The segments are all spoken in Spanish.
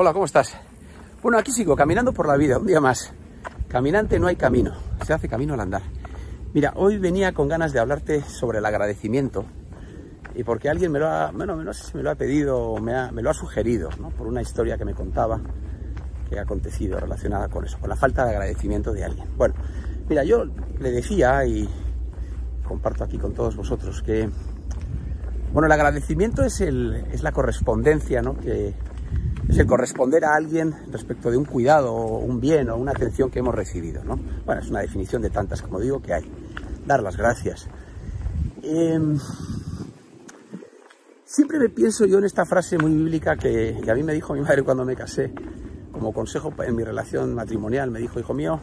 Hola, ¿cómo estás? Bueno, aquí sigo caminando por la vida, un día más. Caminante no hay camino, se hace camino al andar. Mira, hoy venía con ganas de hablarte sobre el agradecimiento y porque alguien me lo ha, bueno, no sé si me lo ha pedido o me, me lo ha sugerido, ¿no? Por una historia que me contaba que ha acontecido relacionada con eso, con la falta de agradecimiento de alguien. Bueno, mira, yo le decía y comparto aquí con todos vosotros que, bueno, el agradecimiento es, el, es la correspondencia, ¿no? Que, es el corresponder a alguien respecto de un cuidado, o un bien o una atención que hemos recibido, ¿no? Bueno, es una definición de tantas, como digo, que hay. Dar las gracias. Eh, siempre me pienso yo en esta frase muy bíblica que, que a mí me dijo mi madre cuando me casé, como consejo en mi relación matrimonial. Me dijo, hijo mío,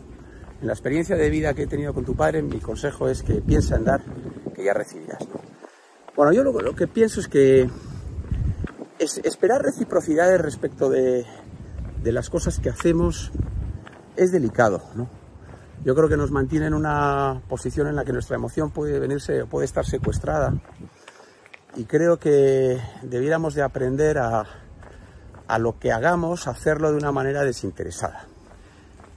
en la experiencia de vida que he tenido con tu padre, mi consejo es que piensa en dar, que ya recibirás. Bueno, yo lo que pienso es que es esperar reciprocidades respecto de, las cosas que hacemos es delicado, ¿no? Yo creo que nos mantiene en una posición en la que nuestra emoción puede venirse, puede estar secuestrada. Y creo que debiéramos de aprender a, a lo que hagamos, hacerlo de una manera desinteresada.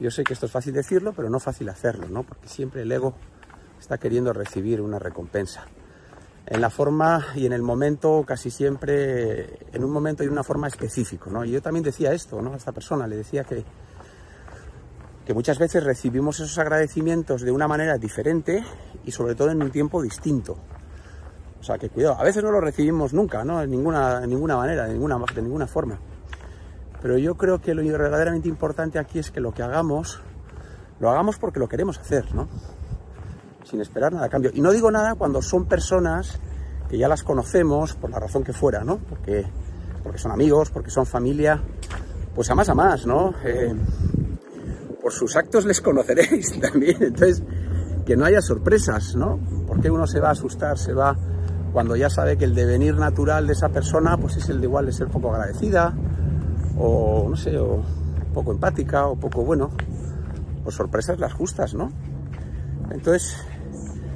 Yo sé que esto es fácil decirlo, pero no fácil hacerlo, ¿no? Porque siempre el ego está queriendo recibir una recompensa en la forma y en el momento, casi siempre, en un momento y una forma específico. ¿no? Y yo también decía esto ¿no? a esta persona, le decía que, que muchas veces recibimos esos agradecimientos de una manera diferente y sobre todo en un tiempo distinto. O sea, que cuidado, a veces no lo recibimos nunca, ¿no? En ninguna, en ninguna manera, de ninguna, de ninguna forma. Pero yo creo que lo verdaderamente importante aquí es que lo que hagamos, lo hagamos porque lo queremos hacer, ¿no? Sin esperar nada a cambio. Y no digo nada cuando son personas que ya las conocemos por la razón que fuera, ¿no? Porque, porque son amigos, porque son familia, pues a más a más, ¿no? Eh, por sus actos les conoceréis también, entonces que no haya sorpresas, ¿no? Porque uno se va a asustar, se va cuando ya sabe que el devenir natural de esa persona pues es el de igual de ser poco agradecida o no sé, o poco empática o poco bueno, pues sorpresas las justas, ¿no? Entonces,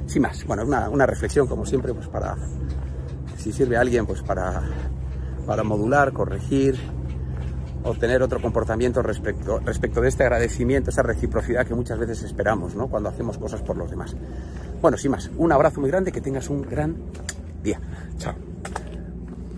sin más, bueno, una, una reflexión como siempre, pues para, si sirve a alguien, pues para, para modular, corregir, obtener otro comportamiento respecto, respecto de este agradecimiento, esa reciprocidad que muchas veces esperamos, ¿no? Cuando hacemos cosas por los demás. Bueno, sin más, un abrazo muy grande, que tengas un gran día. Chao.